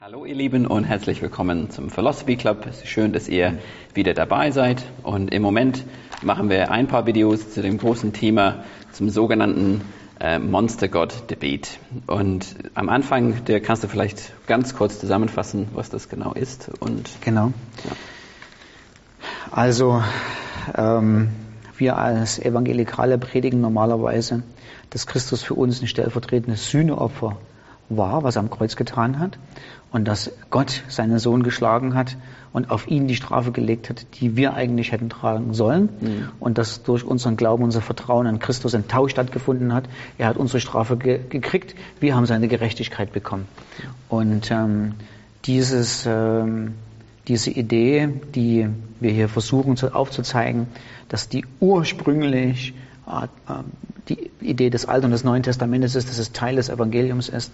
Hallo ihr Lieben und herzlich willkommen zum Philosophy Club. Es ist schön, dass ihr wieder dabei seid. Und im Moment machen wir ein paar Videos zu dem großen Thema, zum sogenannten äh, Monster God Debate. Und am Anfang, der kannst du vielleicht ganz kurz zusammenfassen, was das genau ist. Und Genau. Ja. Also ähm, wir als Evangelikale predigen normalerweise, dass Christus für uns ein stellvertretendes Sühneopfer war, was er am Kreuz getan hat, und dass Gott seinen Sohn geschlagen hat und auf ihn die Strafe gelegt hat, die wir eigentlich hätten tragen sollen, Mhm. und dass durch unseren Glauben, unser Vertrauen an Christus ein Tausch stattgefunden hat. Er hat unsere Strafe ge gekriegt, wir haben seine Gerechtigkeit bekommen. Und ähm, dieses ähm, diese Idee, die wir hier versuchen zu, aufzuzeigen, dass die ursprünglich äh, äh, die Idee des Alten und des Neuen Testamentes ist, dass es Teil des Evangeliums ist,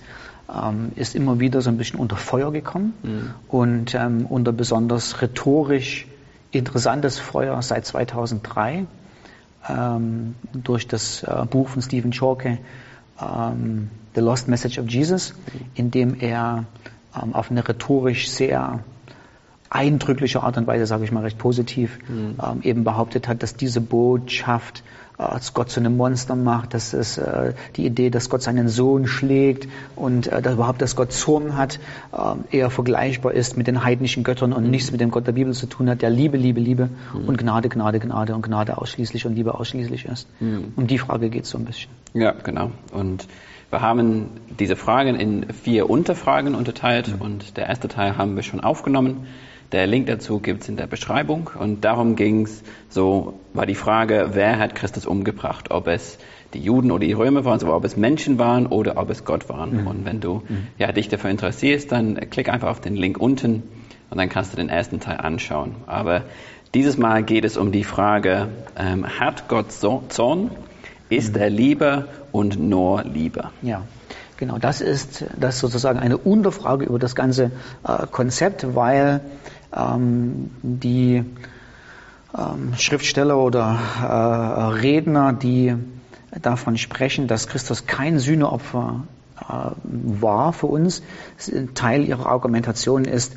ähm, ist immer wieder so ein bisschen unter Feuer gekommen und ähm, unter besonders rhetorisch interessantes Feuer seit 2003 ähm, durch das äh, Buch von Stephen Chalke, ähm, The Lost Message of Jesus, in dem er ähm, auf eine rhetorisch sehr eindrückliche Art und Weise, sage ich mal recht positiv, ähm, eben behauptet hat, dass diese Botschaft äh, als Gott zu einem Monster macht, dass es äh, die Idee, dass Gott seinen Sohn schlägt und äh, dass überhaupt, dass Gott Zorn hat, ähm, eher vergleichbar ist mit den heidnischen Göttern und nichts mit dem Gott der Bibel zu tun hat, der Liebe, Liebe, Liebe und Gnade, Gnade, Gnade und Gnade ausschließlich und Liebe ausschließlich ist. Um die Frage geht es so ein bisschen. Ja, genau. Und wir haben diese Fragen in vier Unterfragen unterteilt und der erste Teil haben wir schon aufgenommen. Der Link dazu gibt es in der Beschreibung und darum ging es, so war die Frage, wer hat Christus umgebracht? Ob es die Juden oder die Römer waren, also ob es Menschen waren oder ob es Gott waren. Und wenn du ja, dich dafür interessierst, dann klick einfach auf den Link unten und dann kannst du den ersten Teil anschauen. Aber dieses Mal geht es um die Frage, ähm, hat Gott Zorn? Ist er Liebe und nur Liebe? Ja, genau. Das ist, das ist sozusagen eine Unterfrage über das ganze äh, Konzept, weil ähm, die ähm, Schriftsteller oder äh, Redner, die davon sprechen, dass Christus kein Sühneopfer äh, war für uns, Teil ihrer Argumentation ist,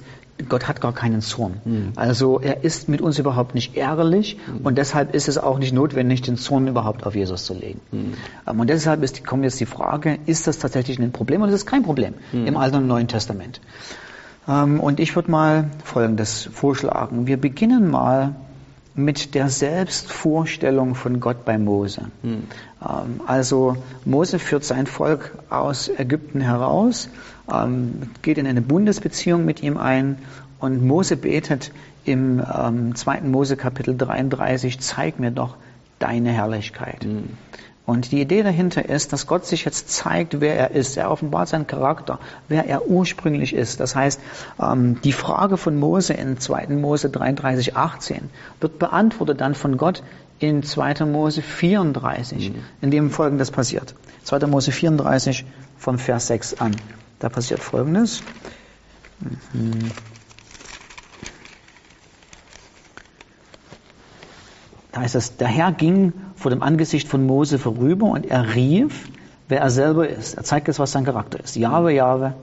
Gott hat gar keinen Zorn. Also er ist mit uns überhaupt nicht ärgerlich und deshalb ist es auch nicht notwendig, den Zorn überhaupt auf Jesus zu legen. Ähm, Und deshalb ist, kommt jetzt die Frage, ist das tatsächlich ein Problem oder ist es kein Problem im Alten und Neuen Testament? Ähm, Und ich würde mal Folgendes vorschlagen. Wir beginnen mal mit der Selbstvorstellung von Gott bei Mose. Ähm, Also Mose führt sein Volk aus Ägypten heraus, ähm, geht in eine Bundesbeziehung mit ihm ein und Mose betet im ähm, 2. Mose Kapitel 33, zeig mir doch deine Herrlichkeit. Und die Idee dahinter ist, dass Gott sich jetzt zeigt, wer er ist. Er offenbart seinen Charakter, wer er ursprünglich ist. Das heißt, ähm, die Frage von Mose in 2. Mose 33, 18 wird beantwortet dann von Gott in 2. Mose 34, in dem Folgendes passiert. 2. Mose 34 von Vers 6 an. Da passiert Folgendes. Mhm. Da heißt es, der Herr ging vor dem Angesicht von Mose vorüber und er rief, wer er selber ist. Er zeigt jetzt, was sein Charakter ist. Jahwe, Jahwe,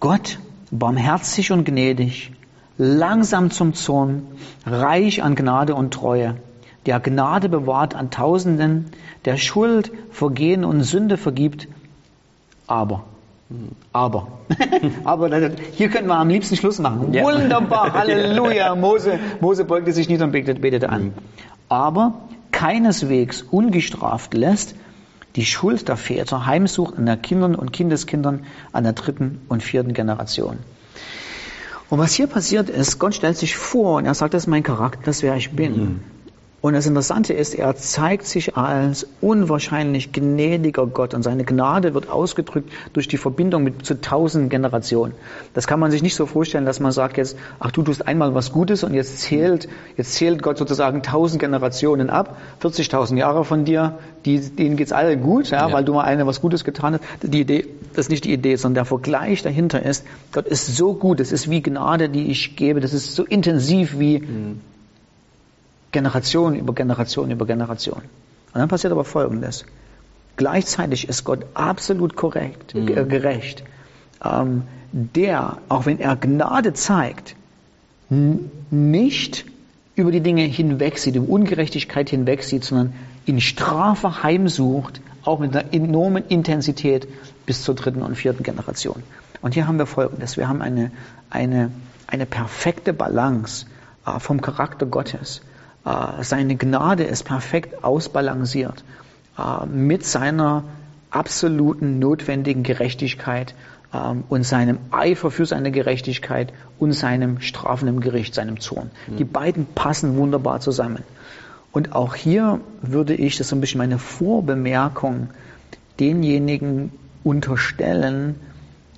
Gott, barmherzig und gnädig, langsam zum Zorn, reich an Gnade und Treue, der Gnade bewahrt an Tausenden, der Schuld, Vergehen und Sünde vergibt, aber aber. Aber hier können wir am liebsten Schluss machen. Ja. Wunderbar, Halleluja. Mose, Mose beugte sich nieder und betete, betete an. Aber keineswegs ungestraft lässt die Schuld der Väter heimsucht an den Kindern und Kindeskindern an der dritten und vierten Generation. Und was hier passiert ist, Gott stellt sich vor und er sagt, das ist mein Charakter, das wer ich bin. Und das Interessante ist, er zeigt sich als unwahrscheinlich gnädiger Gott und seine Gnade wird ausgedrückt durch die Verbindung mit zu tausend Generationen. Das kann man sich nicht so vorstellen, dass man sagt jetzt, ach du tust einmal was Gutes und jetzt zählt, jetzt zählt Gott sozusagen tausend Generationen ab, 40.000 Jahre von dir, die, denen geht's alle gut, ja, Ja. weil du mal eine was Gutes getan hast. Die Idee, das ist nicht die Idee, sondern der Vergleich dahinter ist, Gott ist so gut, es ist wie Gnade, die ich gebe, das ist so intensiv wie Generation über Generation über Generation. Und dann passiert aber Folgendes. Gleichzeitig ist Gott absolut korrekt, äh, gerecht. ähm, der, auch wenn er Gnade zeigt, nicht über die Dinge hinwegsieht, über Ungerechtigkeit hinwegsieht, sondern in Strafe heimsucht, auch mit einer enormen Intensität bis zur dritten und vierten Generation. Und hier haben wir Folgendes. Wir haben eine, eine, eine perfekte Balance äh, vom Charakter Gottes. Äh, seine Gnade ist perfekt ausbalanciert äh, mit seiner absoluten notwendigen Gerechtigkeit ähm, und seinem Eifer für seine Gerechtigkeit und seinem strafenden Gericht, seinem Zorn. Mhm. Die beiden passen wunderbar zusammen. Und auch hier würde ich, das ist so ein bisschen meine Vorbemerkung, denjenigen unterstellen,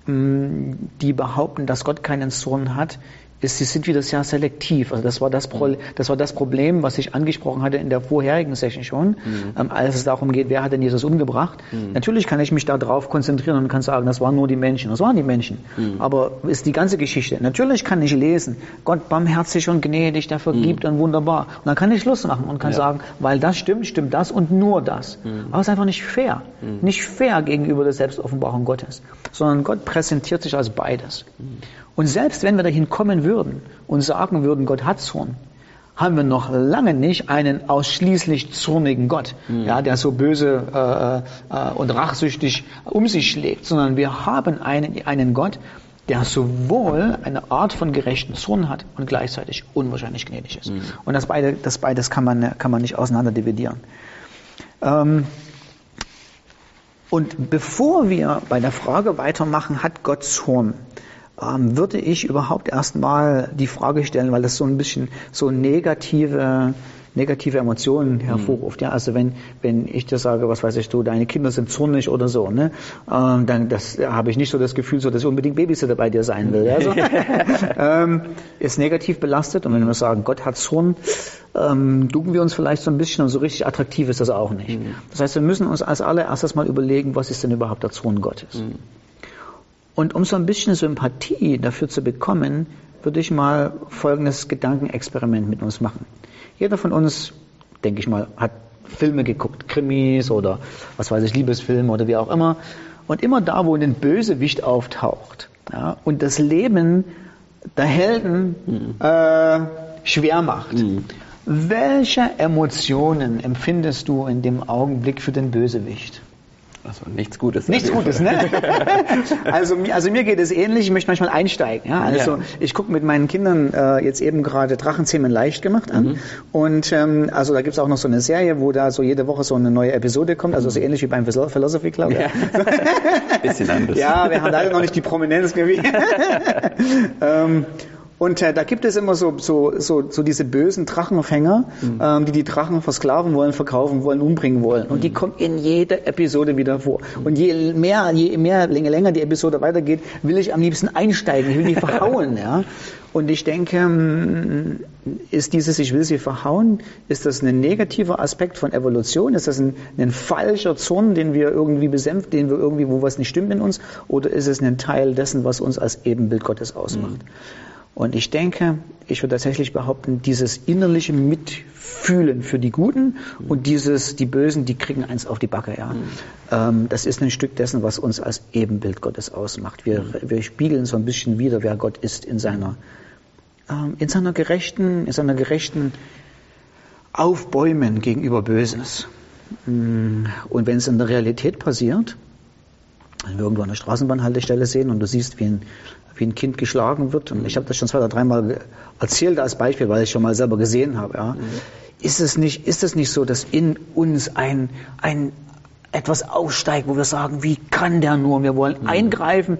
die behaupten, dass Gott keinen Zorn hat, ist, sie sind wieder sehr selektiv. Also das war das, Pro, das war das Problem, was ich angesprochen hatte in der vorherigen Session schon, mhm. ähm, als es darum geht, wer hat denn Jesus umgebracht. Mhm. Natürlich kann ich mich darauf konzentrieren und kann sagen, das waren nur die Menschen. Das waren die Menschen. Mhm. Aber ist die ganze Geschichte. Natürlich kann ich lesen, Gott barmherzig und gnädig, der vergibt mhm. und wunderbar. Und dann kann ich Schluss machen und kann ja. sagen, weil das stimmt, stimmt das und nur das. Mhm. Aber es ist einfach nicht fair. Mhm. Nicht fair gegenüber der Selbstoffenbarung Gottes. Sondern Gott präsentiert sich als beides. Und selbst wenn wir dahin kommen würden und sagen würden, Gott hat Zorn, haben wir noch lange nicht einen ausschließlich zornigen Gott, mhm. ja, der so böse äh, äh, und rachsüchtig um sich schlägt, sondern wir haben einen, einen Gott, der sowohl eine Art von gerechten Zorn hat und gleichzeitig unwahrscheinlich gnädig ist. Mhm. Und das, beide, das beides kann man, kann man nicht auseinander dividieren. Ähm, und bevor wir bei der Frage weitermachen, hat Gott Zorn, würde ich überhaupt erstmal die Frage stellen, weil das so ein bisschen so negative negative Emotionen mhm. hervorruft. Ja, also wenn wenn ich dir sage, was weiß ich, du, deine Kinder sind zornig oder so, ne, ähm, dann das habe ich nicht so das Gefühl, so dass ich unbedingt Babysitter bei dir sein will. Also, ähm, ist negativ belastet und wenn wir sagen, Gott hat Zorn, ähm, ducken wir uns vielleicht so ein bisschen und so richtig attraktiv ist das auch nicht. Mhm. Das heißt, wir müssen uns als allererstes mal überlegen, was ist denn überhaupt der Zorn Gottes? Mhm. Und um so ein bisschen Sympathie dafür zu bekommen, würde ich mal folgendes Gedankenexperiment mit uns machen. Jeder von uns, denke ich mal, hat Filme geguckt, Krimis oder was weiß ich, Liebesfilme oder wie auch immer. Und immer da, wo ein Bösewicht auftaucht ja, und das Leben der Helden mhm. äh, schwer macht, mhm. welche Emotionen empfindest du in dem Augenblick für den Bösewicht? Also nichts Gutes. Nichts Gutes, ne? also, also mir geht es ähnlich, ich möchte manchmal einsteigen. Ja? Also ja. ich gucke mit meinen Kindern äh, jetzt eben gerade Drachenzähmen leicht gemacht an. Mhm. Und ähm, also da gibt es auch noch so eine Serie, wo da so jede Woche so eine neue Episode kommt, also so mhm. ähnlich wie beim Philosophy Club. Ja. Bisschen anders. Ja, wir haben leider noch nicht die Prominenz wie. ähm, und äh, da gibt es immer so, so, so, so diese bösen Drachenfänger, mhm. ähm, die die Drachen versklaven wollen, verkaufen wollen, umbringen wollen. Und mhm. die kommen in jeder Episode wieder vor. Mhm. Und je mehr, je mehr, länger, länger die Episode weitergeht, will ich am liebsten einsteigen. Ich will die verhauen. ja. Und ich denke, hm, ist dieses, ich will sie verhauen, ist das ein negativer Aspekt von Evolution? Ist das ein, ein falscher Zorn, den wir irgendwie besänft, den wir irgendwie, wo was nicht stimmt in uns? Oder ist es ein Teil dessen, was uns als Ebenbild Gottes ausmacht? Mhm. Und ich denke, ich würde tatsächlich behaupten, dieses innerliche Mitfühlen für die Guten und dieses, die Bösen, die kriegen eins auf die Backe, ja. Mhm. Das ist ein Stück dessen, was uns als Ebenbild Gottes ausmacht. Wir, wir spiegeln so ein bisschen wieder, wer Gott ist in seiner, ähm, in seiner gerechten, in seiner gerechten Aufbäumen gegenüber Böses. Mm, und wenn es in der Realität passiert, wenn wir irgendwo an der Straßenbahnhaltestelle sehen und du siehst, wie ein wie ein Kind geschlagen wird. Und ich habe das schon zwei oder dreimal erzählt als Beispiel, weil ich schon mal selber gesehen habe. Ja. Mhm. Ist es nicht, ist es nicht so, dass in uns ein, ein etwas aufsteigt, wo wir sagen, wie kann der nur? Wir wollen mhm. eingreifen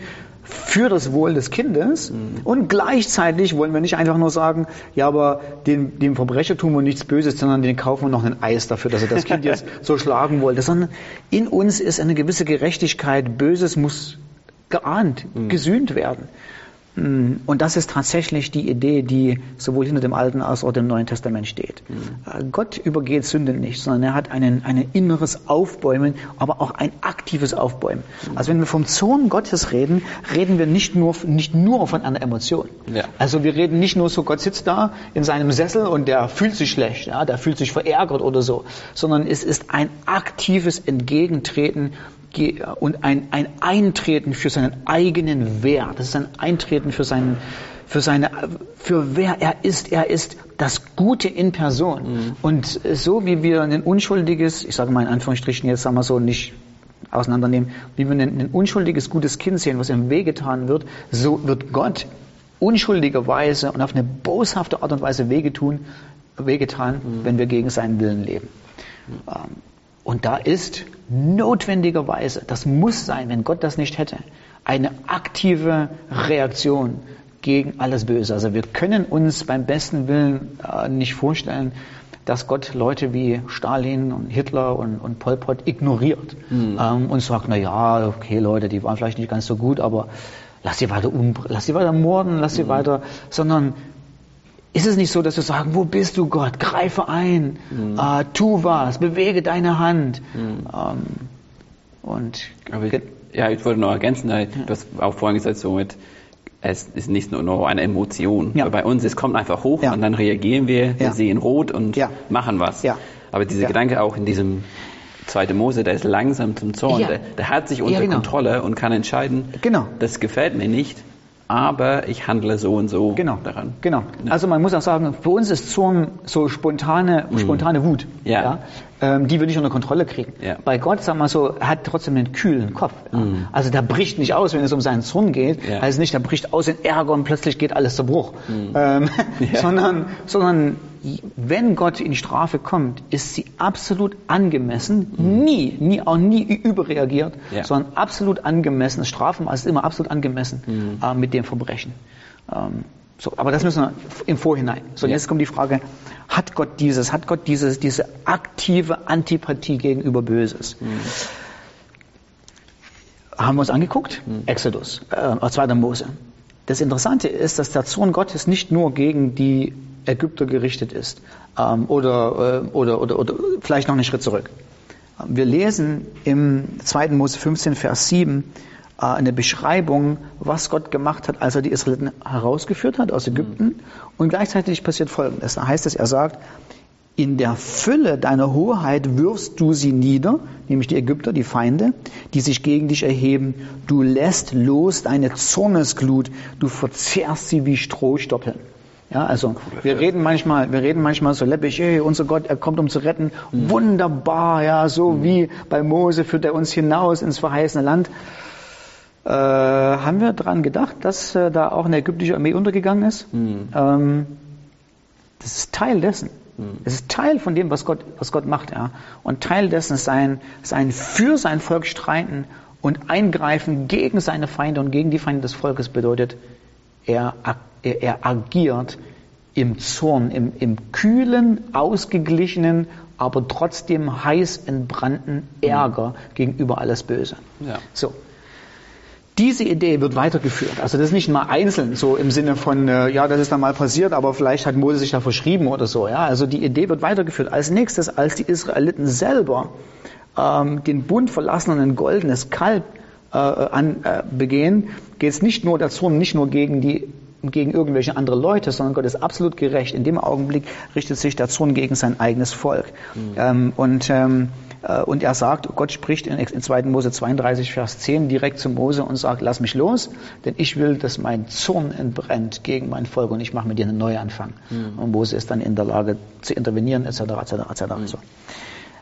für das Wohl des Kindes mhm. und gleichzeitig wollen wir nicht einfach nur sagen, ja, aber dem, dem Verbrecher tun wir nichts Böses, sondern den kaufen wir noch ein Eis dafür, dass er das Kind jetzt so schlagen wollte, sondern in uns ist eine gewisse Gerechtigkeit, Böses muss geahnt, mhm. gesühnt werden. Mm, und das ist tatsächlich die Idee, die sowohl hinter dem Alten als auch dem Neuen Testament steht. Mhm. Gott übergeht Sünde nicht, sondern er hat einen, ein inneres Aufbäumen, aber auch ein aktives Aufbäumen. Mhm. Also wenn wir vom Zorn Gottes reden, reden wir nicht nur, nicht nur von einer Emotion. Ja. Also wir reden nicht nur so, Gott sitzt da in seinem Sessel und der fühlt sich schlecht, ja, der fühlt sich verärgert oder so, sondern es ist ein aktives Entgegentreten und ein, ein Eintreten für seinen eigenen Wert. Das ist ein Eintreten für seinen, für seine, für wer er ist. Er ist das Gute in Person. Mhm. Und so wie wir ein unschuldiges, ich sage mal in Anführungsstrichen jetzt sagen wir so nicht auseinandernehmen, wie wir ein, ein unschuldiges, gutes Kind sehen, was ihm wehgetan wird, so wird Gott unschuldigerweise und auf eine boshafte Art und Weise wehgetun, wehgetan, mhm. wenn wir gegen seinen Willen leben. Mhm. Und da ist notwendigerweise, das muss sein, wenn Gott das nicht hätte, eine aktive Reaktion gegen alles Böse. Also wir können uns beim besten Willen äh, nicht vorstellen, dass Gott Leute wie Stalin und Hitler und, und Pol Pot ignoriert mhm. ähm, und sagt, na ja, okay Leute, die waren vielleicht nicht ganz so gut, aber lass sie weiter um, lass sie weiter morden, lass sie mhm. weiter, sondern ist es nicht so, dass wir sagen, wo bist du Gott? Greife ein, mhm. äh, tu was, bewege deine Hand. Mhm. Ähm, und ich, ja, ich wollte noch ergänzen, du hast auch vorhin gesagt, so mit, es ist nicht nur eine Emotion. Ja. Bei uns, es kommt einfach hoch ja. und dann reagieren wir, wir ja. sehen rot und machen was. Aber dieser Gedanke auch in diesem zweite Mose, der ist langsam zum Zorn, der, der, hat sich unter genau. Kontrolle und kann entscheiden, genau. das gefällt mir nicht, aber ich handle so und so genau, daran. Genau. Ja. Also man muss auch sagen, für uns ist Zorn so spontane, mhm. spontane Wut. Ja. ja ähm, die wir nicht unter Kontrolle kriegen. Ja. Bei Gott, sagen wir so, hat trotzdem einen kühlen Kopf. Ja. Mhm. Also der bricht nicht aus, wenn es um seinen Zorn geht. Ja. Also nicht, der bricht aus in Ärger und plötzlich geht alles zu Bruch. Mhm. Ähm, sondern, sondern wenn Gott in Strafe kommt, ist sie absolut angemessen, mhm. nie, nie, auch nie überreagiert, sondern absolut angemessen. Strafmaß ist immer absolut angemessen mhm. äh, mit dem Verbrechen. Ähm, so, aber das müssen wir im Vorhinein. So, jetzt kommt die Frage, hat Gott dieses, hat Gott dieses, diese aktive Antipathie gegenüber Böses? Mhm. Haben wir uns angeguckt? Mhm. Exodus, äh, 2. Mose. Das Interessante ist, dass der Zorn Gottes nicht nur gegen die Ägypter gerichtet ist. Ähm, oder, äh, oder, oder, oder vielleicht noch einen Schritt zurück. Wir lesen im 2. Mose 15, Vers 7 äh, eine Beschreibung, was Gott gemacht hat, als er die Israeliten herausgeführt hat aus Ägypten. Mhm. Und gleichzeitig passiert Folgendes. Da heißt es, er sagt, in der Fülle deiner Hoheit wirfst du sie nieder, nämlich die Ägypter, die Feinde, die sich gegen dich erheben. Du lässt los deine Zornesglut, du verzehrst sie wie Strohstoppeln. Ja, also wir reden manchmal, wir reden manchmal so läppig, hey, unser Gott, er kommt um zu retten. Mhm. Wunderbar, ja, so mhm. wie bei Mose führt er uns hinaus ins verheißene Land. Äh, haben wir daran gedacht, dass äh, da auch eine ägyptische Armee untergegangen ist? Mhm. Ähm, das ist Teil dessen. Mhm. Es ist Teil von dem, was Gott, was Gott macht. Ja. Und Teil dessen ist sein, sein für sein Volk streiten und eingreifen gegen seine Feinde und gegen die Feinde des Volkes bedeutet, er er, er agiert im Zorn, im, im kühlen, ausgeglichenen, aber trotzdem heiß entbrannten Ärger mhm. gegenüber alles Böse. Ja. So. Diese Idee wird weitergeführt. Also das ist nicht mal einzeln, so im Sinne von, äh, ja, das ist dann mal passiert, aber vielleicht hat Mose sich da verschrieben oder so. Ja, also die Idee wird weitergeführt. Als nächstes, als die Israeliten selber ähm, den Bund verlassen und ein goldenes Kalb äh, an, äh, begehen, geht es nicht nur der Zorn nicht nur gegen die gegen irgendwelche andere Leute, sondern Gott ist absolut gerecht. In dem Augenblick richtet sich der Zorn gegen sein eigenes Volk. Mhm. Ähm, und, ähm, äh, und er sagt, Gott spricht in, in 2. Mose 32, Vers 10 direkt zu Mose und sagt, lass mich los, denn ich will, dass mein Zorn entbrennt gegen mein Volk und ich mache mit dir einen Neuanfang. Mhm. Und Mose ist dann in der Lage zu intervenieren, etc., etc., etc. Mhm. So.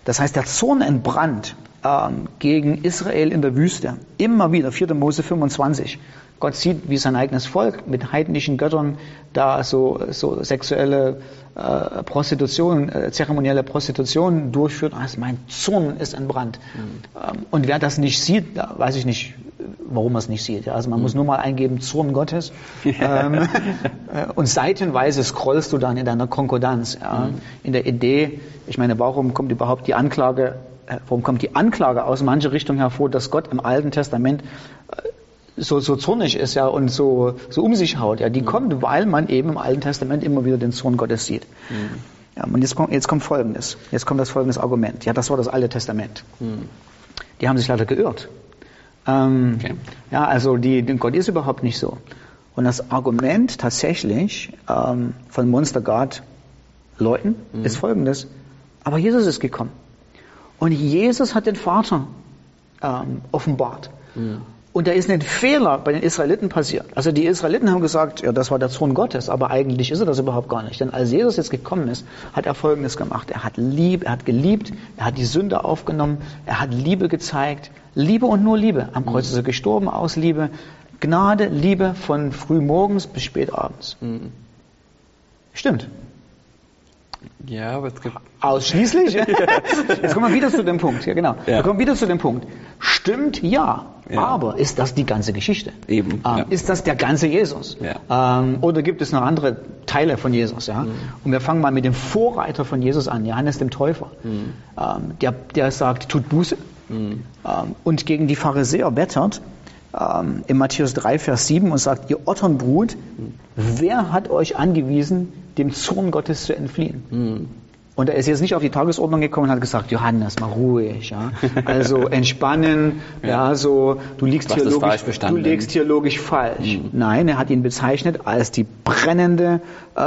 Das heißt, der Zorn entbrannt ähm, gegen Israel in der Wüste. Immer wieder, 4. Mose 25. Gott sieht, wie sein eigenes Volk mit heidnischen Göttern da so, so sexuelle äh, Prostitution, äh, zeremonielle Prostitution durchführt. Also mein Zorn ist entbrannt. Mhm. Ähm, und wer das nicht sieht, da weiß ich nicht, warum man es nicht sieht. Ja. Also man mhm. muss nur mal eingeben Zorn Gottes. ähm, äh, und seitenweise scrollst du dann in deiner Konkordanz. Ja. Mhm. In der Idee, ich meine, warum kommt überhaupt die Anklage äh, warum kommt die Anklage aus mancher Richtung hervor, dass Gott im Alten Testament äh, so, so zornig ist ja und so, so um sich haut. Ja, die mhm. kommt, weil man eben im Alten Testament immer wieder den Zorn Gottes sieht. Mhm. Ja, und jetzt kommt, jetzt kommt Folgendes. Jetzt kommt das folgendes Argument. Ja, das war das Alte Testament. Mhm. Die haben sich leider geirrt. Ähm, okay. Ja, also die, Gott ist überhaupt nicht so. Und das Argument tatsächlich ähm, von Monster God Leuten mhm. ist folgendes. Aber Jesus ist gekommen. Und Jesus hat den Vater ähm, offenbart. Und da ist ein Fehler bei den Israeliten passiert. Also die Israeliten haben gesagt, ja, das war der Zorn Gottes, aber eigentlich ist er das überhaupt gar nicht. Denn als Jesus jetzt gekommen ist, hat er Folgendes gemacht. Er hat lieb, er hat geliebt, er hat die Sünde aufgenommen, er hat Liebe gezeigt. Liebe und nur Liebe. Am Kreuz ist er gestorben aus Liebe. Gnade, Liebe von frühmorgens bis spät abends. Mhm. Stimmt. Ja, aber es gibt. Ausschließlich? Jetzt kommen wir wieder zu dem Punkt. Ja, genau. Ja. Wir kommen wieder zu dem Punkt. Stimmt, ja. ja. Aber ist das die ganze Geschichte? Eben. Ähm, ja. Ist das der ganze Jesus? Ja. Ähm, oder gibt es noch andere Teile von Jesus? Ja? Mhm. Und wir fangen mal mit dem Vorreiter von Jesus an, Johannes dem Täufer. Mhm. Ähm, der, der sagt, tut Buße. Mhm. Ähm, und gegen die Pharisäer wettert ähm, in Matthäus 3, Vers 7 und sagt, ihr Otternbrut, mhm. wer hat euch angewiesen, dem Zorn Gottes zu entfliehen? Mhm. Und er ist jetzt nicht auf die Tagesordnung gekommen und hat gesagt, Johannes, mal ruhig, ja. Also entspannen, ja, ja so, du liegst hier logisch, du legst hier logisch falsch. Mhm. Nein, er hat ihn bezeichnet als die brennende, äh, äh,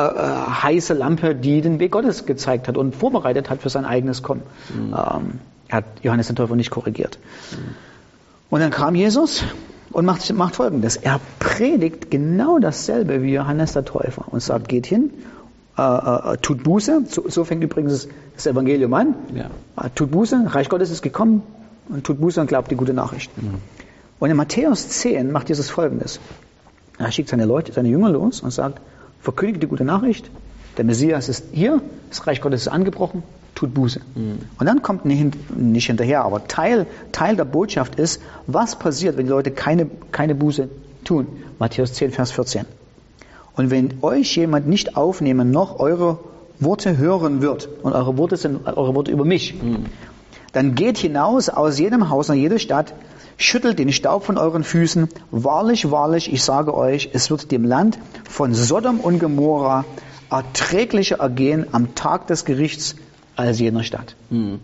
heiße Lampe, die den Weg Gottes gezeigt hat und vorbereitet hat für sein eigenes Kommen. Mhm. Ähm, er hat Johannes den Täufer nicht korrigiert. Mhm. Und dann kam Jesus und macht, macht Folgendes. Er predigt genau dasselbe wie Johannes der Täufer und sagt, geht hin äh, äh, tut Buße, so, so, fängt übrigens das Evangelium an, ja. äh, tut Buße, Reich Gottes ist gekommen und tut Buße und glaubt die gute Nachricht. Mhm. Und in Matthäus 10 macht Jesus folgendes. Er schickt seine Leute, seine Jünger los und sagt, verkündigt die gute Nachricht, der Messias ist hier, das Reich Gottes ist angebrochen, tut Buße. Mhm. Und dann kommt nicht hinterher, aber Teil, Teil der Botschaft ist, was passiert, wenn die Leute keine, keine Buße tun. Matthäus 10, Vers 14. Und wenn euch jemand nicht aufnehmen, noch eure Worte hören wird, und eure Worte sind eure Worte über mich, mhm. dann geht hinaus aus jedem Haus und jeder Stadt, schüttelt den Staub von euren Füßen. Wahrlich, wahrlich, ich sage euch, es wird dem Land von Sodom und Gomorra erträglicher ergehen am Tag des Gerichts als jener Stadt. Mhm.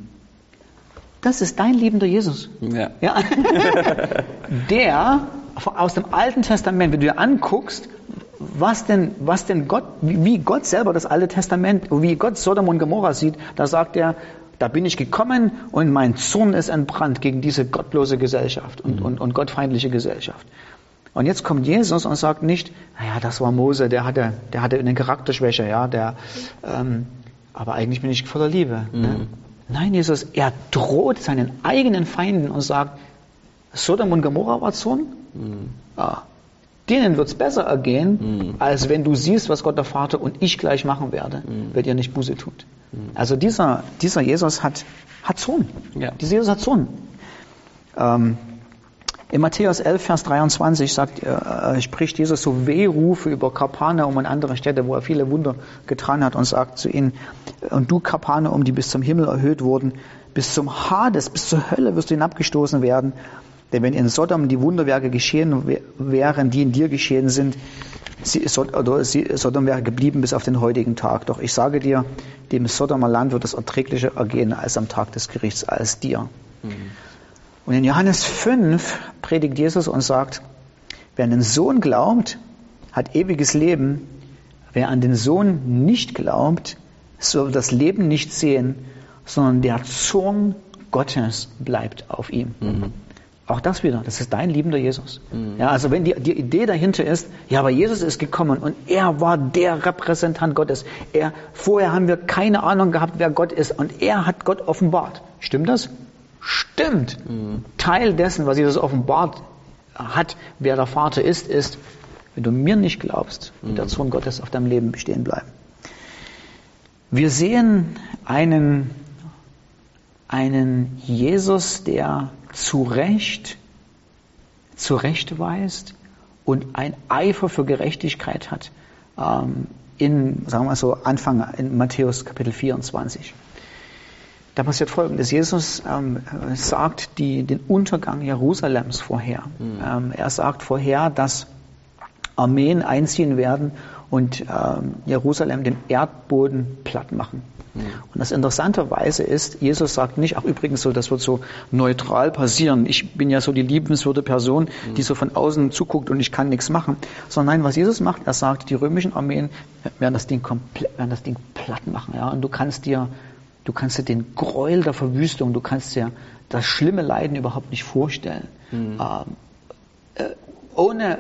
Das ist dein liebender Jesus. Ja. ja. Der aus dem Alten Testament, wenn du dir anguckst, was denn, was denn Gott, wie Gott selber das Alte Testament, wie Gott Sodom und Gomorra sieht, da sagt er, da bin ich gekommen und mein Zorn ist entbrannt gegen diese gottlose Gesellschaft und, mhm. und, und gottfeindliche Gesellschaft. Und jetzt kommt Jesus und sagt nicht, naja, das war Mose, der hatte, der hatte eine Charakterschwäche, ja, der, ähm, aber eigentlich bin ich voller Liebe. Ne? Mhm. Ne? Nein, Jesus, er droht seinen eigenen Feinden und sagt, Sodom und Gomorra war Zorn? Mhm. Ah, denen wird es besser ergehen, mhm. als wenn du siehst, was Gott der Vater und ich gleich machen werde, mhm. wenn ihr nicht Buße tut. Mhm. Also dieser, dieser Jesus hat, hat Sohn. Ja. Dieser Jesus hat Sohn. Ähm, in Matthäus 11, Vers 23 sagt, äh, spricht Jesus so Wehrufe über Kapernaum und andere Städte, wo er viele Wunder getan hat und sagt zu ihnen, und du Kapernaum, die bis zum Himmel erhöht wurden, bis zum Hades, bis zur Hölle wirst du hinabgestoßen werden. Denn wenn in Sodom die Wunderwerke geschehen wären, die in dir geschehen sind, Sodom wäre geblieben bis auf den heutigen Tag. Doch ich sage dir, dem Sodomer Land wird es erträglicher ergehen als am Tag des Gerichts, als dir. Mhm. Und in Johannes 5 predigt Jesus und sagt, wer an den Sohn glaubt, hat ewiges Leben. Wer an den Sohn nicht glaubt, soll das Leben nicht sehen, sondern der Zorn Gottes bleibt auf ihm. Mhm. Auch das wieder, das ist dein liebender Jesus. Mhm. Ja, also wenn die, die Idee dahinter ist, ja, aber Jesus ist gekommen und er war der Repräsentant Gottes. Er, vorher haben wir keine Ahnung gehabt, wer Gott ist und er hat Gott offenbart. Stimmt das? Stimmt. Mhm. Teil dessen, was Jesus offenbart hat, wer der Vater ist, ist, wenn du mir nicht glaubst, wird mhm. der Sohn Gottes auf deinem Leben bestehen bleiben. Wir sehen einen, einen Jesus, der zu Recht zurechtweist und ein Eifer für Gerechtigkeit hat. Ähm, in, sagen wir so, Anfang in Matthäus Kapitel 24. Da passiert Folgendes. Jesus ähm, sagt die, den Untergang Jerusalems vorher. Mhm. Ähm, er sagt vorher, dass Armeen einziehen werden und ähm, Jerusalem den Erdboden platt machen. Mhm. Und das Interessanterweise ist, Jesus sagt nicht, ach übrigens so, das wird so neutral passieren. Ich bin ja so die liebenswürde Person, mhm. die so von außen zuguckt und ich kann nichts machen. Sondern nein, was Jesus macht, er sagt, die römischen Armeen werden das Ding komplett, werden das Ding platt machen. Ja? Und du kannst dir Du kannst dir den Gräuel der Verwüstung, du kannst dir das schlimme Leiden überhaupt nicht vorstellen. Mhm. Ähm, äh, ohne,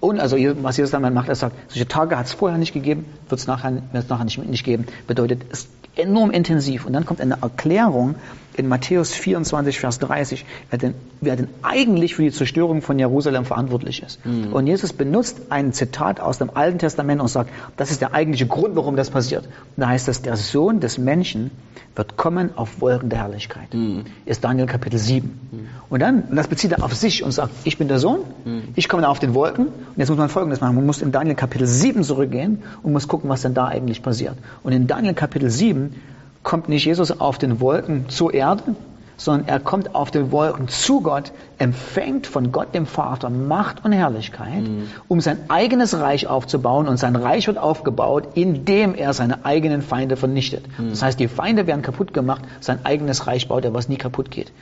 ohne, also was Jesus dann macht, er sagt, solche Tage hat es vorher nicht gegeben, wird es nachher, nachher nicht, nicht geben. Bedeutet, es ist enorm intensiv. Und dann kommt eine Erklärung, in Matthäus 24, Vers 30, wer denn, wer denn eigentlich für die Zerstörung von Jerusalem verantwortlich ist. Mhm. Und Jesus benutzt ein Zitat aus dem Alten Testament und sagt, das ist der eigentliche Grund, warum das passiert. Und da heißt es, der Sohn des Menschen wird kommen auf Wolken der Herrlichkeit. Mhm. Ist Daniel Kapitel 7. Mhm. Und dann, und das bezieht er auf sich und sagt, ich bin der Sohn, mhm. ich komme auf den Wolken. Und jetzt muss man Folgendes machen. Man muss in Daniel Kapitel 7 zurückgehen und muss gucken, was denn da eigentlich passiert. Und in Daniel Kapitel 7 kommt nicht Jesus auf den Wolken zur Erde, sondern er kommt auf den Wolken zu Gott, empfängt von Gott dem Vater Macht und Herrlichkeit, mhm. um sein eigenes Reich aufzubauen. Und sein Reich wird aufgebaut, indem er seine eigenen Feinde vernichtet. Mhm. Das heißt, die Feinde werden kaputt gemacht, sein eigenes Reich baut er, was nie kaputt geht.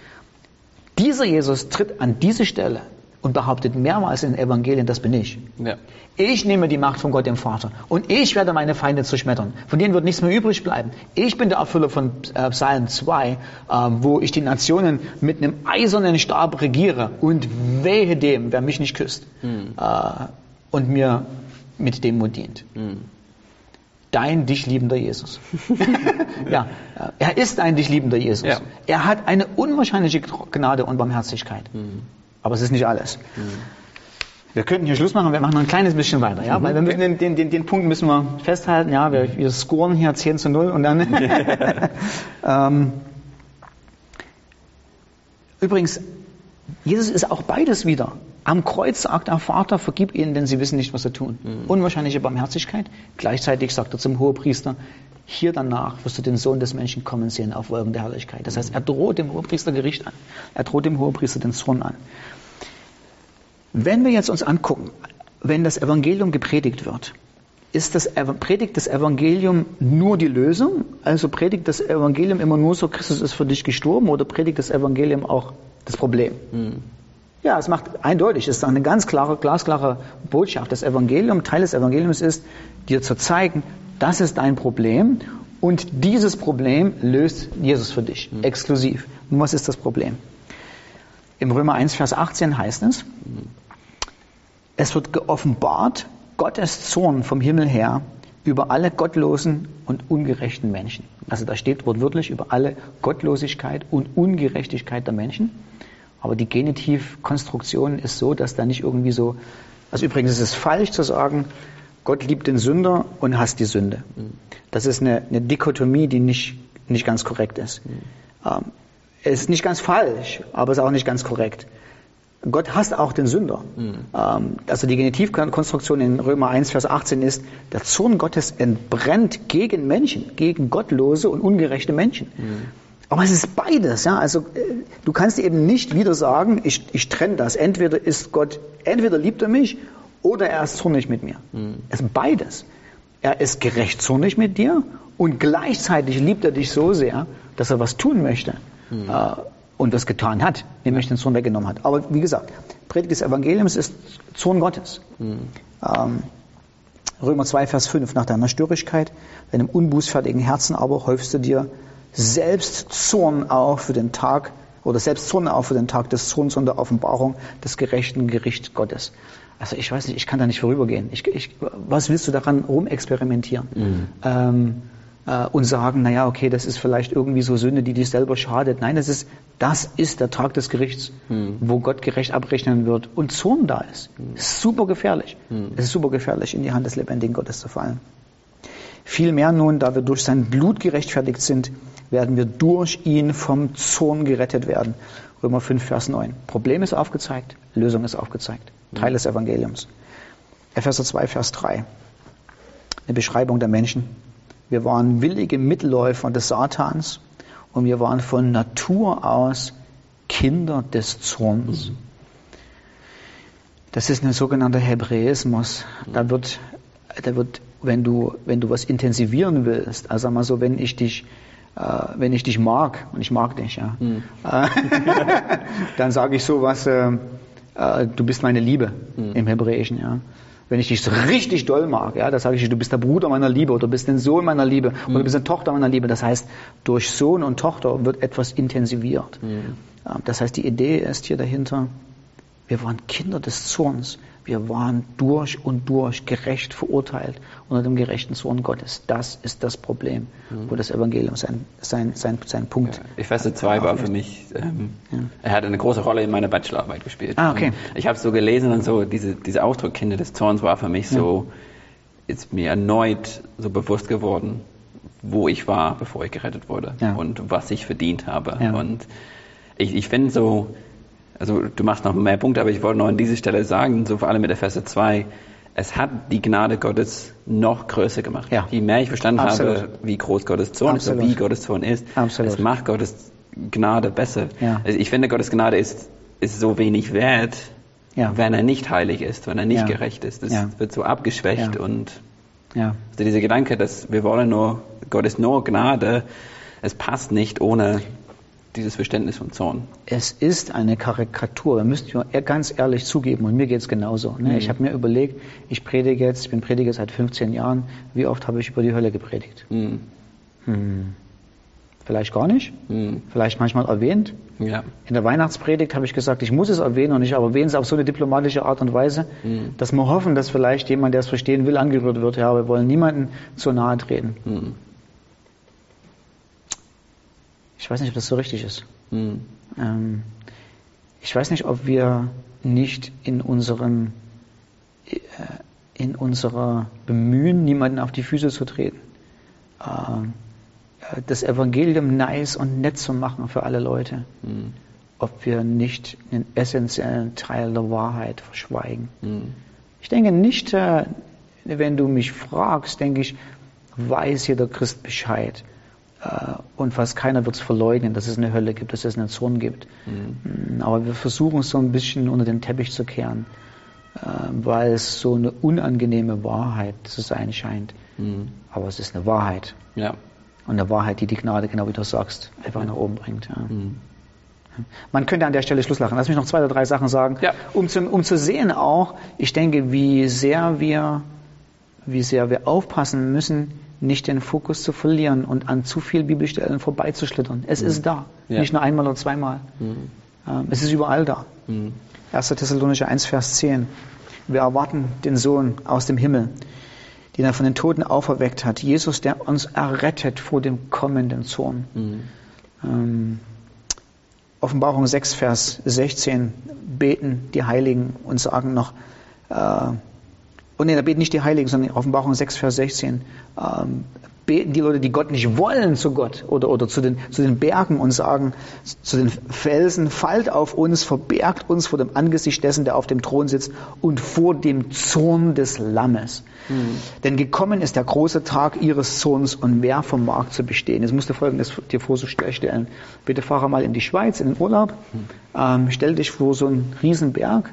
Dieser Jesus tritt an diese Stelle und behauptet mehrmals in den Evangelien, das bin ich. Ja. Ich nehme die Macht von Gott dem Vater und ich werde meine Feinde zerschmettern. Von denen wird nichts mehr übrig bleiben. Ich bin der Erfüller von äh, Psalm 2, äh, wo ich die Nationen mit einem eisernen Stab regiere und wehe dem, wer mich nicht küsst mhm. und mir mit Demut dient. Mhm. Dein dich liebender Jesus. ja, äh, er ist ein dich liebender Jesus. Ja. Er hat eine unwahrscheinliche Gnade und Barmherzigkeit. Mhm. Aber es ist nicht alles. Mhm. Wir könnten hier Schluss machen, wir machen noch ein kleines bisschen weiter, ja, mhm. weil wir müssen den, den, den, den, Punkt müssen wir festhalten, ja, wir, wir scoren hier 10 zu 0 und dann. ähm, übrigens, Jesus ist auch beides wieder. Am Kreuz sagt der Vater, vergib ihnen, denn sie wissen nicht, was sie tun. Mhm. Unwahrscheinliche Barmherzigkeit. Gleichzeitig sagt er zum Hohepriester, hier danach wirst du den Sohn des Menschen kommen sehen auf Wolken der Herrlichkeit. Das heißt, er droht dem Hohepriester Gericht an. Er droht dem Hohepriester den Zorn an. Wenn wir jetzt uns angucken, wenn das Evangelium gepredigt wird, ist das, predigt das Evangelium nur die Lösung? Also predigt das Evangelium immer nur so, Christus ist für dich gestorben oder predigt das Evangelium auch das Problem? Mhm. Ja, es macht eindeutig, es ist eine ganz klare, glasklare Botschaft. Das Evangelium, Teil des Evangeliums ist, dir zu zeigen, das ist dein Problem und dieses Problem löst Jesus für dich, mhm. exklusiv. Und was ist das Problem? Im Römer 1, Vers 18 heißt es, es wird geoffenbart Gottes Zorn vom Himmel her über alle gottlosen und ungerechten Menschen. Also da steht wortwörtlich über alle Gottlosigkeit und Ungerechtigkeit der Menschen. Aber die Genitivkonstruktion ist so, dass da nicht irgendwie so, also übrigens ist es falsch zu sagen, Gott liebt den Sünder und hasst die Sünde. Das ist eine, eine Dikotomie, die nicht, nicht ganz korrekt ist. Ähm, es ist nicht ganz falsch, aber es ist auch nicht ganz korrekt. Gott hasst auch den Sünder. Mhm. Also die Genitivkonstruktion in Römer 1, Vers 18 ist, der Zorn Gottes entbrennt gegen Menschen, gegen gottlose und ungerechte Menschen. Mhm. Aber es ist beides, ja. Also äh, du kannst eben nicht wieder sagen, ich, ich trenne das. Entweder ist Gott, entweder liebt er mich oder er ist zornig mit mir. Mhm. Es ist beides. Er ist gerecht zornig mit dir und gleichzeitig liebt er dich so sehr, dass er was tun möchte mhm. Und was getan hat, nämlich den Zorn weggenommen hat. Aber wie gesagt, Predigt des Evangeliums ist Zorn Gottes. Mhm. Ähm, Römer 2, Vers 5, nach deiner Störigkeit, deinem unbußfertigen Herzen aber häufst du dir selbst Zorn auf für den Tag, oder selbst Zorn auf für den Tag des Zorns und der Offenbarung des gerechten Gerichts Gottes. Also ich weiß nicht, ich kann da nicht vorübergehen. Ich, ich, was willst du daran rumexperimentieren? Mhm. Ähm, äh, und sagen, naja, okay, das ist vielleicht irgendwie so Sünde, die dich selber schadet. Nein, das ist, das ist der Tag des Gerichts, mhm. wo Gott gerecht abrechnen wird und Zorn da ist. Ist super gefährlich. Mhm. Es ist super gefährlich, in die Hand des lebendigen Gottes zu fallen. Vielmehr nun, da wir durch sein Blut gerechtfertigt sind, werden wir durch ihn vom Zorn gerettet werden. Römer 5, Vers 9. Problem ist aufgezeigt, Lösung ist aufgezeigt. Teil des Evangeliums. Epheser 2, Vers 3. Eine Beschreibung der Menschen. Wir waren willige Mitläufer des Satans und wir waren von Natur aus Kinder des Zorns. Das ist ein sogenannter Hebräismus. Da wird, da wird, wenn du, wenn du was intensivieren willst, also mal so, wenn ich dich, äh, wenn ich dich mag, und ich mag dich, ja, mhm. dann sage ich so was, äh, äh, du bist meine Liebe mhm. im Hebräischen, ja. Wenn ich dich richtig doll mag, ja, da sage ich, du bist der Bruder meiner Liebe oder du bist ein Sohn meiner Liebe oder du bist eine Tochter meiner Liebe. Das heißt, durch Sohn und Tochter wird etwas intensiviert. Mhm. Das heißt, die Idee ist hier dahinter, wir waren Kinder des Zorns. Wir waren durch und durch gerecht verurteilt unter dem gerechten Zorn Gottes. Das ist das Problem, wo das Evangelium sein, sein, sein, sein Punkt. Epheser 2 war für mich, ähm, er hat eine große Rolle in meiner Bachelorarbeit gespielt. Ah, okay. Und Ich habe so gelesen und so, diese, dieser Ausdruck Kinder des Zorns war für mich so, ist mir erneut so bewusst geworden, wo ich war, bevor ich gerettet wurde Ja. und was ich verdient habe. Ja. Und ich, ich finde so, also du machst noch mehr Punkte, aber ich wollte noch an dieser Stelle sagen, so vor allem mit Epheser 2, es hat die Gnade Gottes noch größer gemacht. Ja. Je mehr ich verstanden Absolut. habe, wie groß Gottes Zorn ist und wie Gottes Zorn ist, Absolut. es macht Gottes Gnade besser. Ja. Also ich finde, Gottes Gnade ist, ist so wenig wert, Ja. wenn er nicht heilig ist, wenn er nicht Ja. gerecht ist. Das wird so abgeschwächt und also dieser Gedanke, dass wir wollen nur, Gott ist nur Gnade, es passt nicht ohne dieses Verständnis von Zorn. Es ist eine Karikatur. Wir müssen ja ganz ehrlich zugeben, und mir geht's genauso. Ne? Ich habe mir überlegt, ich predige jetzt, ich bin Prediger seit 15 Jahren, wie oft habe ich über die Hölle gepredigt? Hm. Hm. Vielleicht gar nicht, Hm. vielleicht manchmal erwähnt. Ja. In der Weihnachtspredigt habe ich gesagt, ich muss es erwähnen und ich erwähne es auf so eine diplomatische Art und Weise, dass wir hoffen, dass vielleicht jemand, der es verstehen will, angerührt wird. Ja, wir wollen niemanden zu nahe treten. Hm. Ich weiß nicht, ob das so richtig ist. Hm. Ähm, ich weiß nicht, ob wir nicht in unserem äh, in unserer Bemühen, niemanden auf die Füße zu treten, äh, das Evangelium nice und nett zu machen für alle Leute, Hm. ob wir nicht einen essentiellen Teil der Wahrheit verschweigen. Hm. Ich denke nicht, äh, wenn du mich fragst, denke ich, weiß jeder Christ Bescheid. Äh, Und fast keiner wird es verleugnen, dass es eine Hölle gibt, dass es einen Zorn gibt. Hm. Mm, Aber wir versuchen es so ein bisschen unter den Teppich zu kehren, äh, weil es so eine unangenehme Wahrheit zu sein scheint. Hm. Aber es ist eine Wahrheit. Ja. Und eine Wahrheit, die die Gnade, genau wie du sagst, einfach nach oben bringt. Ja. Hm. Man könnte an der Stelle Schluss machen. Lass mich noch zwei oder drei Sachen sagen, Ja. um, zu, um zu sehen auch, ich denke, wie sehr wir, wie sehr wir aufpassen müssen, nicht den Fokus zu verlieren und an zu vielen Bibelstellen vorbeizuschlittern. Es ist da, Ja. nicht nur einmal oder zweimal. Hm. Ähm, Es ist überall da. Hm. 1. Thessalonicher 1, Vers 10. Wir erwarten den Sohn aus dem Himmel, den er von den Toten auferweckt hat. Jesus, der uns errettet vor dem kommenden Zorn. Hm. Ähm, Offenbarung 6, Vers 16 beten die Heiligen und sagen noch, äh, und nee, da beten nicht die Heiligen, sondern Offenbarung 6, Vers 16, ähm, beten die Leute, die Gott nicht wollen, zu Gott oder, oder zu, den, zu den Bergen und sagen zu den Felsen, fallt auf uns, verbergt uns vor dem Angesicht dessen, der auf dem Thron sitzt und vor dem Zorn des Lammes. Denn gekommen ist der große Tag ihres Zorns und wer vermag zu bestehen? Jetzt musst du Folgendes dir vorstellen. Bitte fahre mal in die Schweiz, in den Urlaub, ähm, stell dich vor so einen Riesenberg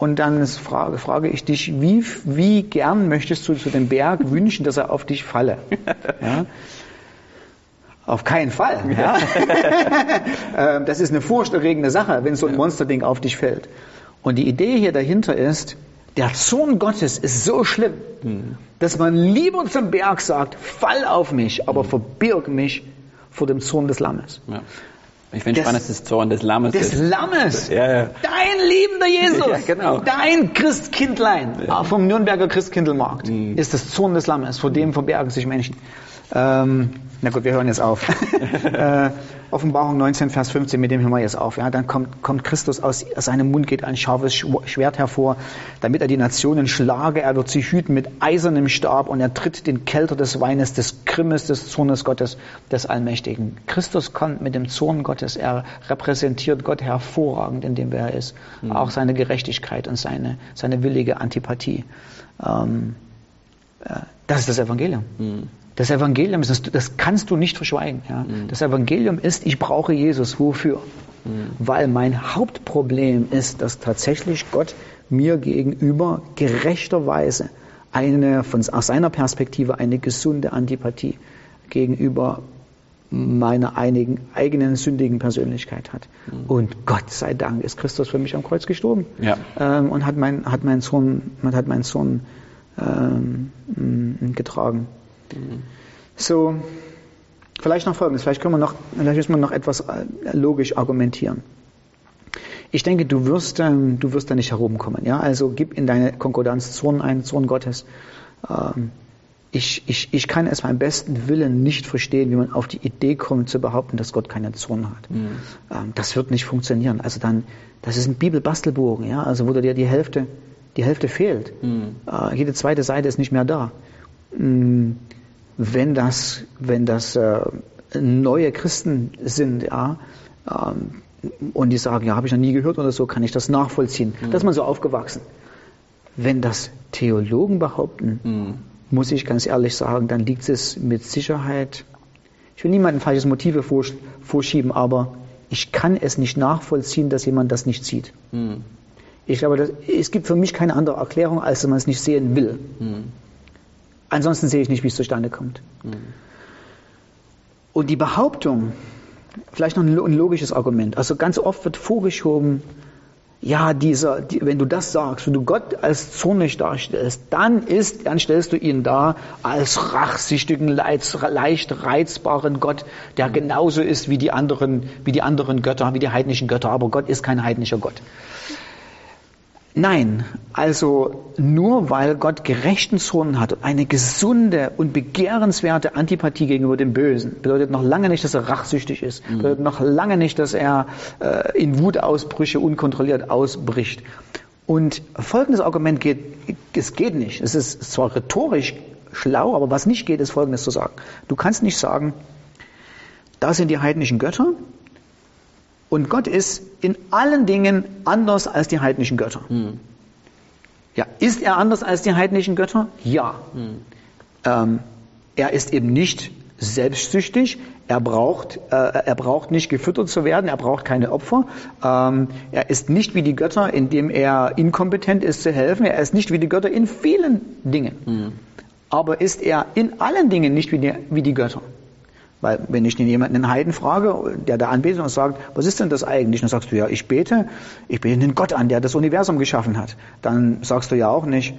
und dann frage, frage ich dich, wie, wie gern möchtest du zu dem Berg wünschen, dass er auf dich falle? Ja? Auf keinen Fall. Ja? Ähm, das ist eine furchterregende Sache, wenn so ein Monsterding auf dich fällt. Und die Idee hier dahinter ist, der Zorn Gottes ist so schlimm, dass man lieber zum Berg sagt, fall auf mich, aber verbirg mich vor dem Zorn des Lammes. Ja. Ich finde spannend, dass das Zorn des Lammes Des ist. Lammes! Ja, ja. Dein liebender Jesus! Ja, genau. Dein Christkindlein ah, vom Nürnberger Christkindlmarkt Mhm. ist das Zorn des Lammes, vor dem verbergen sich Menschen. Ähm, na gut, wir hören jetzt auf. äh, Offenbarung 19, Vers 15, mit dem hören wir jetzt auf. Ja, dann kommt, kommt Christus aus, aus seinem Mund geht ein scharfes Schw- Schwert hervor, damit er die Nationen schlage. Er wird sie hüten mit eisernem Stab und er tritt den Kelter des Weines, des Grimmes, des Zornes Gottes, des Allmächtigen. Christus kommt mit dem Zorn Gottes. Er repräsentiert Gott hervorragend, in dem wer er ist. Auch seine Gerechtigkeit und seine, seine willige Antipathie. Ähm, äh, das ist das Evangelium. Hm. Das Evangelium ist, das, kannst du nicht verschweigen. Ja? Das Evangelium ist, ich brauche Jesus. Wofür? Weil mein Hauptproblem ist, dass tatsächlich Gott mir gegenüber gerechterweise eine, von, aus seiner Perspektive eine gesunde Antipathie gegenüber meiner einigen, eigenen sündigen Persönlichkeit hat. Mhm. Und Gott sei Dank ist Christus für mich am Kreuz gestorben ja. ähm, und hat, mein, hat meinen Sohn, hat meinen Sohn ähm, getragen. So, vielleicht noch Folgendes, vielleicht können wir noch, vielleicht müssen wir noch etwas äh, logisch argumentieren. Ich denke, du wirst, ähm, du wirst da nicht herumkommen. Ja? Also gib in deine Konkordanz Zorn ein, Zorn Gottes. Ähm, ich, ich, ich kann es beim besten Willen nicht verstehen, wie man auf die Idee kommt zu behaupten, dass Gott keine Zorn hat. Mhm. Ähm, das wird nicht funktionieren. Also dann, das ist ein Bibelbastelbogen, ja, also wo dir die Hälfte, die Hälfte fehlt. Mhm. Äh, jede zweite Seite ist nicht mehr da. Mhm. Wenn das, wenn das äh, neue Christen sind, ja, ähm, und die sagen, ja, habe ich noch nie gehört oder so, kann ich das nachvollziehen. Mhm. Da ist man so aufgewachsen. Wenn das Theologen behaupten, mhm muss ich ganz ehrlich sagen, dann liegt es mit Sicherheit, ich will niemandem falsches Motive vorschieben, aber ich kann es nicht nachvollziehen, dass jemand das nicht sieht. Mhm. Ich glaube, das, es gibt für mich keine andere Erklärung, als dass man es nicht sehen will. Mhm. Ansonsten sehe ich nicht, wie es zustande kommt. Mhm. Und die Behauptung, vielleicht noch ein logisches Argument, also ganz oft wird vorgeschoben, ja, dieser, die, wenn du das sagst, wenn du Gott als zornig darstellst, dann ist, dann stellst du ihn dar als rachsüchtigen, leicht reizbaren Gott, der mhm. genauso ist wie die anderen, wie die anderen Götter, wie die heidnischen Götter, aber Gott ist kein heidnischer Gott. Nein, also nur weil Gott gerechten Zorn hat und eine gesunde und begehrenswerte Antipathie gegenüber dem Bösen, bedeutet noch lange nicht, dass er rachsüchtig ist, mhm. bedeutet noch lange nicht, dass er äh, in Wutausbrüche unkontrolliert ausbricht. Und folgendes Argument geht, es geht nicht. Es ist zwar rhetorisch schlau, aber was nicht geht, ist folgendes zu sagen. Du kannst nicht sagen, da sind die heidnischen Götter und Gott ist in allen Dingen anders als die heidnischen Götter. Mhm. Ja, ist er anders als die heidnischen Götter? Ja. Mhm. Ähm, er ist eben nicht selbstsüchtig. Er braucht, äh, er braucht nicht gefüttert zu werden. Er braucht keine Opfer. Ähm, er ist nicht wie die Götter, indem er inkompetent ist zu helfen. Er ist nicht wie die Götter in vielen Dingen. Mhm. Aber ist er in allen Dingen nicht wie die, wie die Götter? Weil wenn ich den jemanden, einen Heiden frage, der da anbetet und sagt, was ist denn das eigentlich? Dann sagst du, ja, ich bete, ich bete den Gott an, der das Universum geschaffen hat. Dann sagst du ja auch nicht,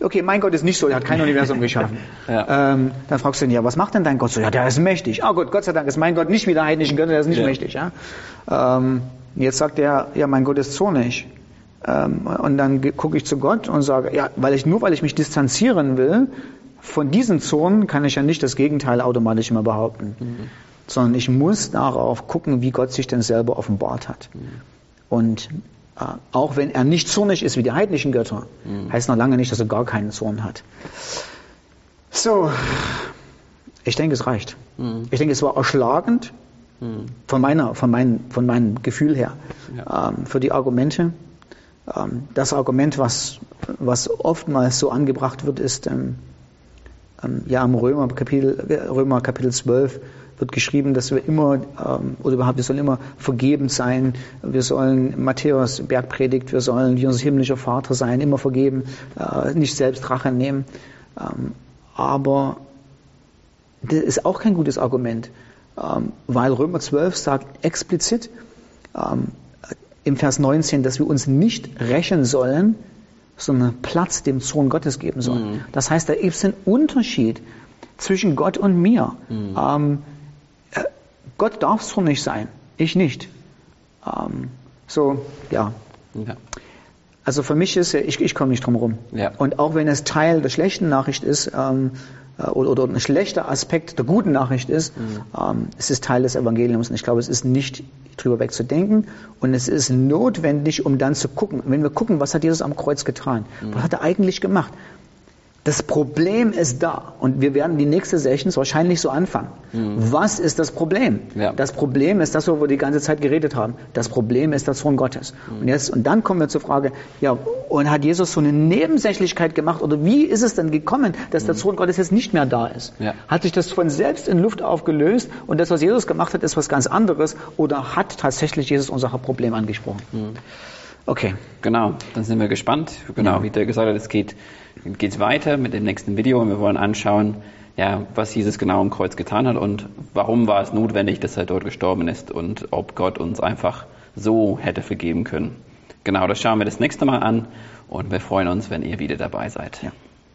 okay, mein Gott ist nicht so, er hat kein Universum geschaffen. ja. ähm, dann fragst du ihn, ja, was macht denn dein Gott so? Ja, der ist mächtig. Ah gut, Gott sei Dank ist mein Gott nicht wie der heidnischen Götter, der ist nicht ja. mächtig. Ja? Ähm, jetzt sagt er, ja, mein Gott ist zornig. Ähm, und dann gucke ich zu Gott und sage, ja, weil ich nur weil ich mich distanzieren will, von diesen Zonen kann ich ja nicht das Gegenteil automatisch immer behaupten, mhm. sondern ich muss darauf gucken, wie Gott sich denn selber offenbart hat. Mhm. Und äh, auch wenn er nicht zornig ist wie die heidnischen Götter, mhm. heißt noch lange nicht, dass er gar keinen Zorn hat. So, ich denke, es reicht. Mhm. Ich denke, es war erschlagend mhm. von, meiner, von, mein, von meinem Gefühl her ja. ähm, für die Argumente. Ähm, das Argument, was, was oftmals so angebracht wird, ist, ähm, ähm, ja, im Römer Kapitel, Römer Kapitel 12 wird geschrieben, dass wir immer, ähm, oder überhaupt, wir sollen immer vergebend sein. Wir sollen, Matthäus Bergpredigt, wir sollen wie unser himmlischer Vater sein, immer vergeben, äh, nicht selbst Rache nehmen. Ähm, aber das ist auch kein gutes Argument, ähm, weil Römer 12 sagt explizit im Vers 19, dass wir uns nicht rächen sollen, sondern Platz dem Sohn Gottes geben soll. Mhm. Das heißt, da gibt es einen Unterschied zwischen Gott und mir. Mhm. Ähm, äh, Gott darf so nicht sein, ich nicht. Ähm, so, ja. ja. Also für mich ist, ich, ich komme nicht drum rum. Ja. Und auch wenn es Teil der schlechten Nachricht ist, ähm, äh, oder, oder ein schlechter Aspekt der guten Nachricht ist, mhm. ähm, es ist Teil des Evangeliums. Und ich glaube, es ist nicht drüber wegzudenken. Und es ist notwendig, um dann zu gucken. Wenn wir gucken, was hat Jesus am Kreuz getan? Mhm. Was hat er eigentlich gemacht? Das Problem ist da und wir werden die nächste Session wahrscheinlich so anfangen. Mhm. Was ist das Problem? Ja. Das Problem ist das, wo wir die ganze Zeit geredet haben. Das Problem ist das Sohn Gottes. Mhm. Und jetzt und dann kommen wir zur Frage: Ja, und hat Jesus so eine Nebensächlichkeit gemacht oder wie ist es denn gekommen, dass mhm. der Sohn Gottes jetzt nicht mehr da ist? Ja. Hat sich das von selbst in Luft aufgelöst und das, was Jesus gemacht hat, ist was ganz anderes oder hat tatsächlich Jesus unser Problem angesprochen? Mhm. Okay. Genau, dann sind wir gespannt. Genau, ja. wie der gesagt hat, es geht, geht weiter mit dem nächsten Video und wir wollen anschauen, ja, was Jesus genau am Kreuz getan hat und warum war es notwendig, dass er dort gestorben ist und ob Gott uns einfach so hätte vergeben können. Genau, das schauen wir das nächste Mal an und wir freuen uns, wenn ihr wieder dabei seid. Ja.